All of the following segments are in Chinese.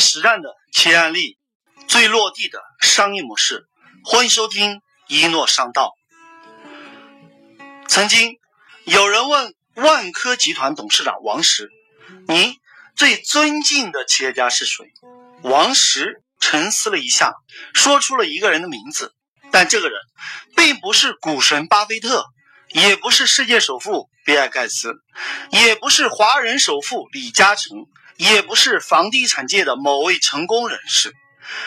实战的企业案例，最落地的商业模式。欢迎收听一诺商道。曾经有人问万科集团董事长王石：“您最尊敬的企业家是谁？”王石沉思了一下，说出了一个人的名字，但这个人并不是股神巴菲特，也不是世界首富比尔盖茨，也不是华人首富李嘉诚，也不是房地产界的某位成功人士，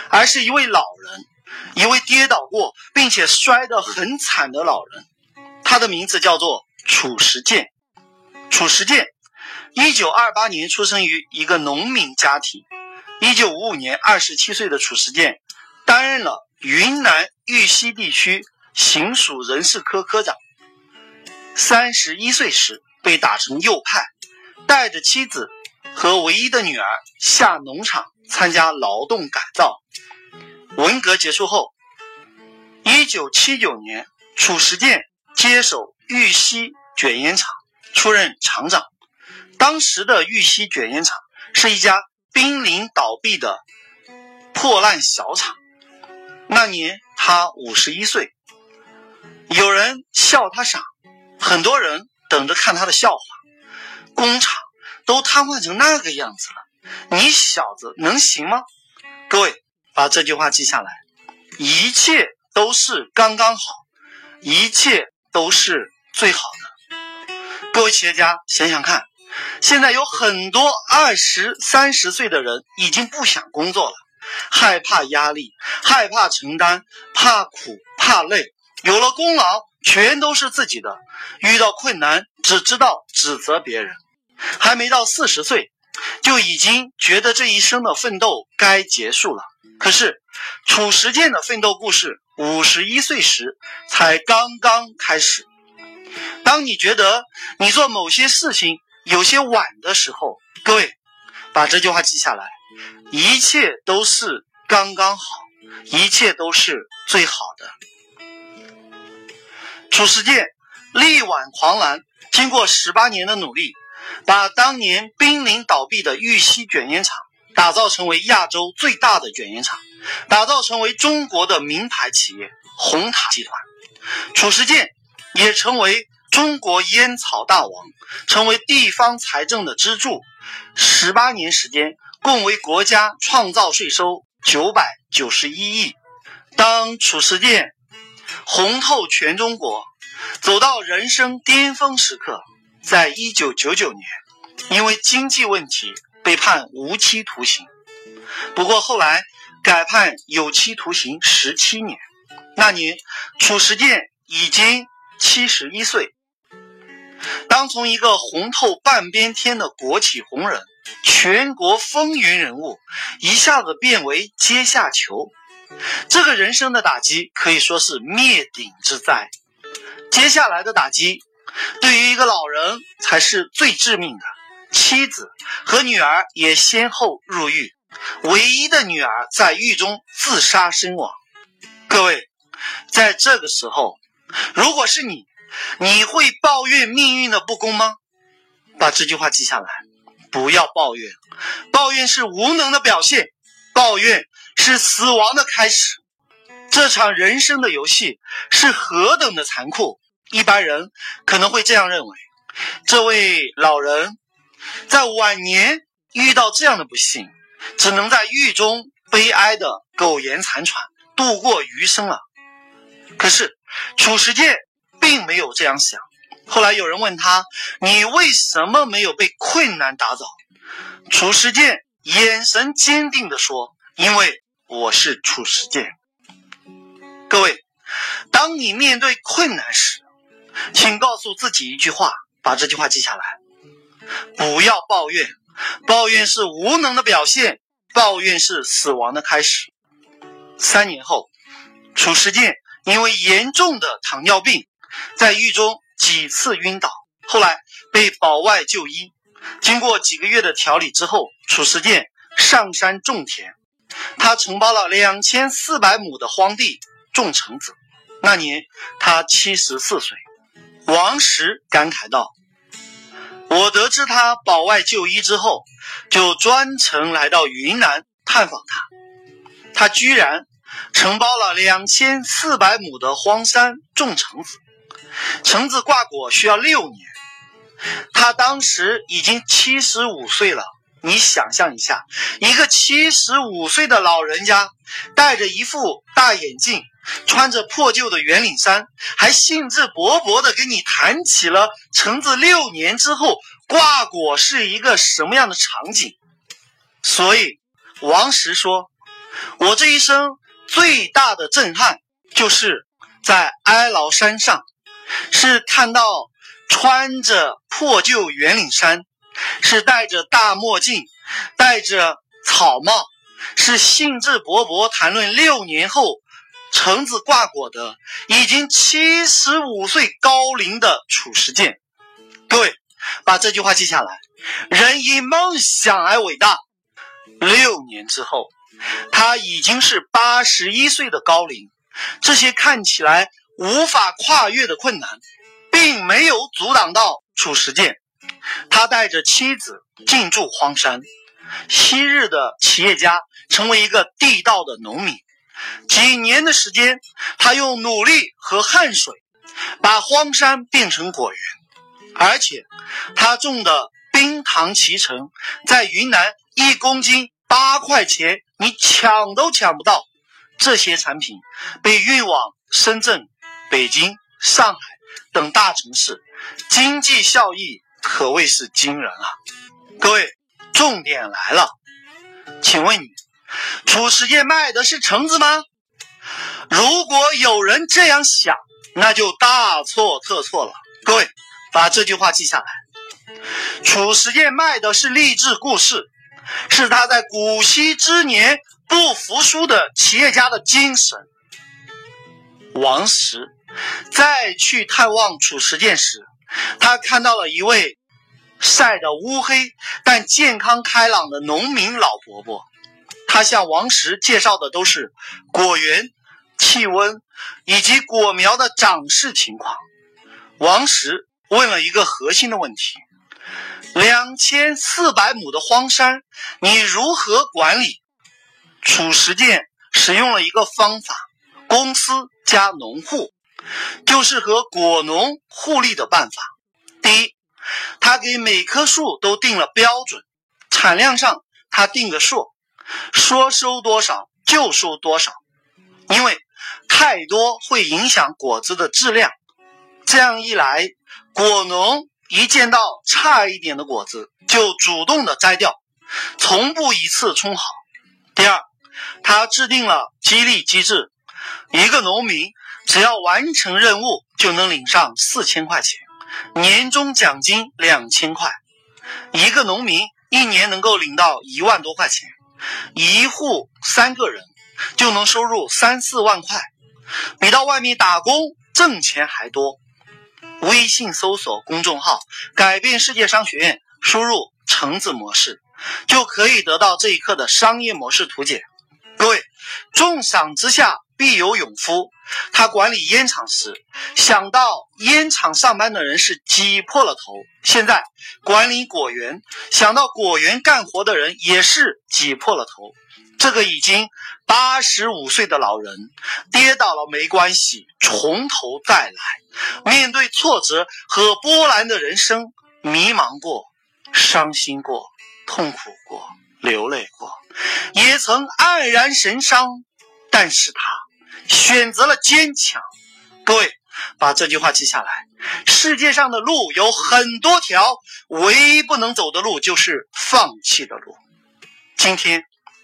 而是一位老人，一位跌倒过并且摔得很惨的老人。他的名字叫做褚时健。褚时健，一九二八年出生于一个农民家庭。一九五五年，二十七岁的褚时健担任了云南玉溪地区行署人事科科长。三十一岁时被打成右派，带着妻子和唯一的女儿下农场参加劳动改造。文革结束后，一九七九年，褚时健。接手玉溪卷烟厂，出任厂长。当时的玉溪卷烟厂是一家濒临倒闭的破烂小厂。那年他五十一岁，有人笑他傻，很多人等着看他的笑话。工厂都瘫痪成那个样子了，你小子能行吗？各位把这句话记下来：一切都是刚刚好，一切。都是最好的。各位企业家，想想看，现在有很多二十三十岁的人已经不想工作了，害怕压力，害怕承担，怕苦怕累，有了功劳全都是自己的，遇到困难只知道指责别人，还没到四十岁，就已经觉得这一生的奋斗该结束了。可是，褚时健的奋斗故事。五十一岁时才刚刚开始。当你觉得你做某些事情有些晚的时候，各位把这句话记下来：一切都是刚刚好，一切都是最好的。褚时健力挽狂澜，经过十八年的努力，把当年濒临倒闭的玉溪卷烟厂打造成为亚洲最大的卷烟厂。打造成为中国的名牌企业红塔集团，褚时健也成为中国烟草大王，成为地方财政的支柱。十八年时间，共为国家创造税收九百九十一亿。当褚时健红透全中国，走到人生巅峰时刻，在一九九九年，因为经济问题被判无期徒刑。不过后来。改判有期徒刑十七年。那年，褚时健已经七十一岁。当从一个红透半边天的国企红人、全国风云人物，一下子变为阶下囚，这个人生的打击可以说是灭顶之灾。接下来的打击，对于一个老人才是最致命的。妻子和女儿也先后入狱。唯一的女儿在狱中自杀身亡。各位，在这个时候，如果是你，你会抱怨命运的不公吗？把这句话记下来，不要抱怨，抱怨是无能的表现，抱怨是死亡的开始。这场人生的游戏是何等的残酷！一般人可能会这样认为：这位老人在晚年遇到这样的不幸。只能在狱中悲哀的苟延残喘度过余生了。可是褚时健并没有这样想。后来有人问他：“你为什么没有被困难打倒？”褚时健眼神坚定地说：“因为我是褚时健。”各位，当你面对困难时，请告诉自己一句话，把这句话记下来：不要抱怨。抱怨是无能的表现，抱怨是死亡的开始。三年后，褚时健因为严重的糖尿病，在狱中几次晕倒，后来被保外就医。经过几个月的调理之后，褚时健上山种田，他承包了两千四百亩的荒地种橙子。那年他七十四岁。王石感慨道。我得知他保外就医之后，就专程来到云南探访他，他居然承包了两千四百亩的荒山种橙子，橙子挂果需要六年。他当时已经七十五岁了，你想象一下，一个七十五岁的老人家，戴着一副大眼镜，穿着破旧的圆领衫，还兴致勃勃地跟你谈起了橙子六年之后挂果是一个什么样的场景。所以，王石说：“我这一生最大的震撼，就是在哀牢山上，是看到。”穿着破旧圆领衫，是戴着大墨镜，戴着草帽，是兴致勃勃谈论六年后橙子挂果的已经七十五岁高龄的褚时健。各位，把这句话记下来：人因梦想而伟大。六年之后，他已经是八十一岁的高龄，这些看起来无法跨越的困难。并没有阻挡到褚时健，他带着妻子进驻荒山，昔日的企业家成为一个地道的农民。几年的时间，他用努力和汗水把荒山变成果园，而且他种的冰糖脐橙在云南一公斤八块钱，你抢都抢不到。这些产品被运往深圳、北京、上海。等大城市，经济效益可谓是惊人啊！各位，重点来了，请问你，褚时健卖的是橙子吗？如果有人这样想，那就大错特错了。各位，把这句话记下来：褚时健卖的是励志故事，是他在古稀之年不服输的企业家的精神。王石。再去探望褚时健时，他看到了一位晒得乌黑但健康开朗的农民老伯伯。他向王石介绍的都是果园、气温以及果苗的长势情况。王石问了一个核心的问题：两千四百亩的荒山，你如何管理？褚时健使用了一个方法：公司加农户。就是和果农互利的办法。第一，他给每棵树都定了标准，产量上他定个数，说收多少就收多少。因为太多会影响果子的质量。这样一来，果农一见到差一点的果子就主动的摘掉，从不一次充好。第二，他制定了激励机制，一个农民。只要完成任务，就能领上四千块钱，年终奖金两千块。一个农民一年能够领到一万多块钱，一户三个人就能收入三四万块，比到外面打工挣钱还多。微信搜索公众号“改变世界商学院”，输入“橙子模式”，就可以得到这一课的商业模式图解。各位，重赏之下。必有勇夫。他管理烟厂时，想到烟厂上班的人是挤破了头；现在管理果园，想到果园干活的人也是挤破了头。这个已经八十五岁的老人，跌倒了没关系，从头再来。面对挫折和波澜的人生，迷茫过，伤心过，痛苦过，流泪过，也曾黯然神伤。但是他选择了坚强。各位，把这句话记下来。世界上的路有很多条，唯一不能走的路就是放弃的路。今天，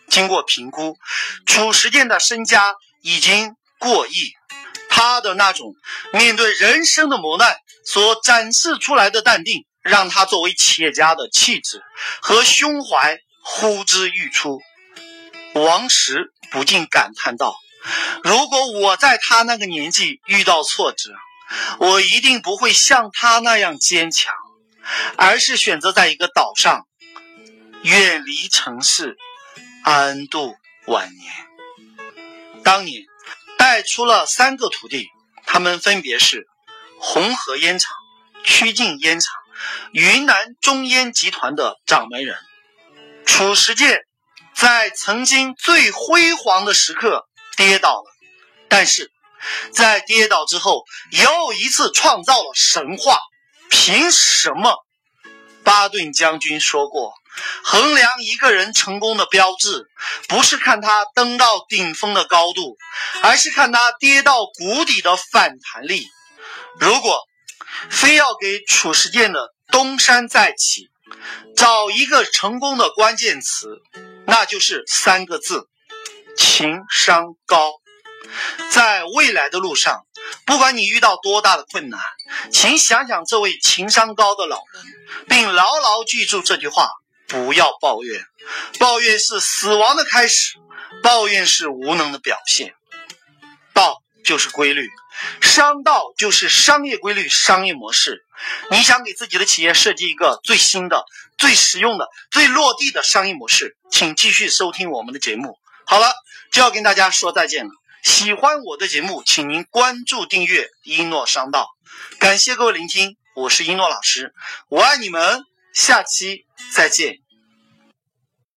经过评估，褚时健的身家已经过亿。他的那种面对人生的磨难所展示出来的淡定，让他作为企业家的气质和胸怀呼之欲出。王石。不禁感叹道：“如果我在他那个年纪遇到挫折，我一定不会像他那样坚强，而是选择在一个岛上，远离城市，安度晚年。当年带出了三个徒弟，他们分别是红河烟厂、曲靖烟厂、云南中烟集团的掌门人。褚时健。”在曾经最辉煌的时刻跌倒了，但是在跌倒之后又一次创造了神话。凭什么？巴顿将军说过，衡量一个人成功的标志，不是看他登到顶峰的高度，而是看他跌到谷底的反弹力。如果非要给褚时健的东山再起找一个成功的关键词，那就是三个字：情商高。在未来的路上，不管你遇到多大的困难，请想想这位情商高的老人，并牢牢记住这句话：不要抱怨，抱怨是死亡的开始，抱怨是无能的表现。道就是规律，商道就是商业规律、商业模式。你想给自己的企业设计一个最新的、最实用的、最落地的商业模式，请继续收听我们的节目。好了，就要跟大家说再见了。喜欢我的节目，请您关注订阅一诺商道。感谢各位聆听，我是一诺老师，我爱你们，下期再见。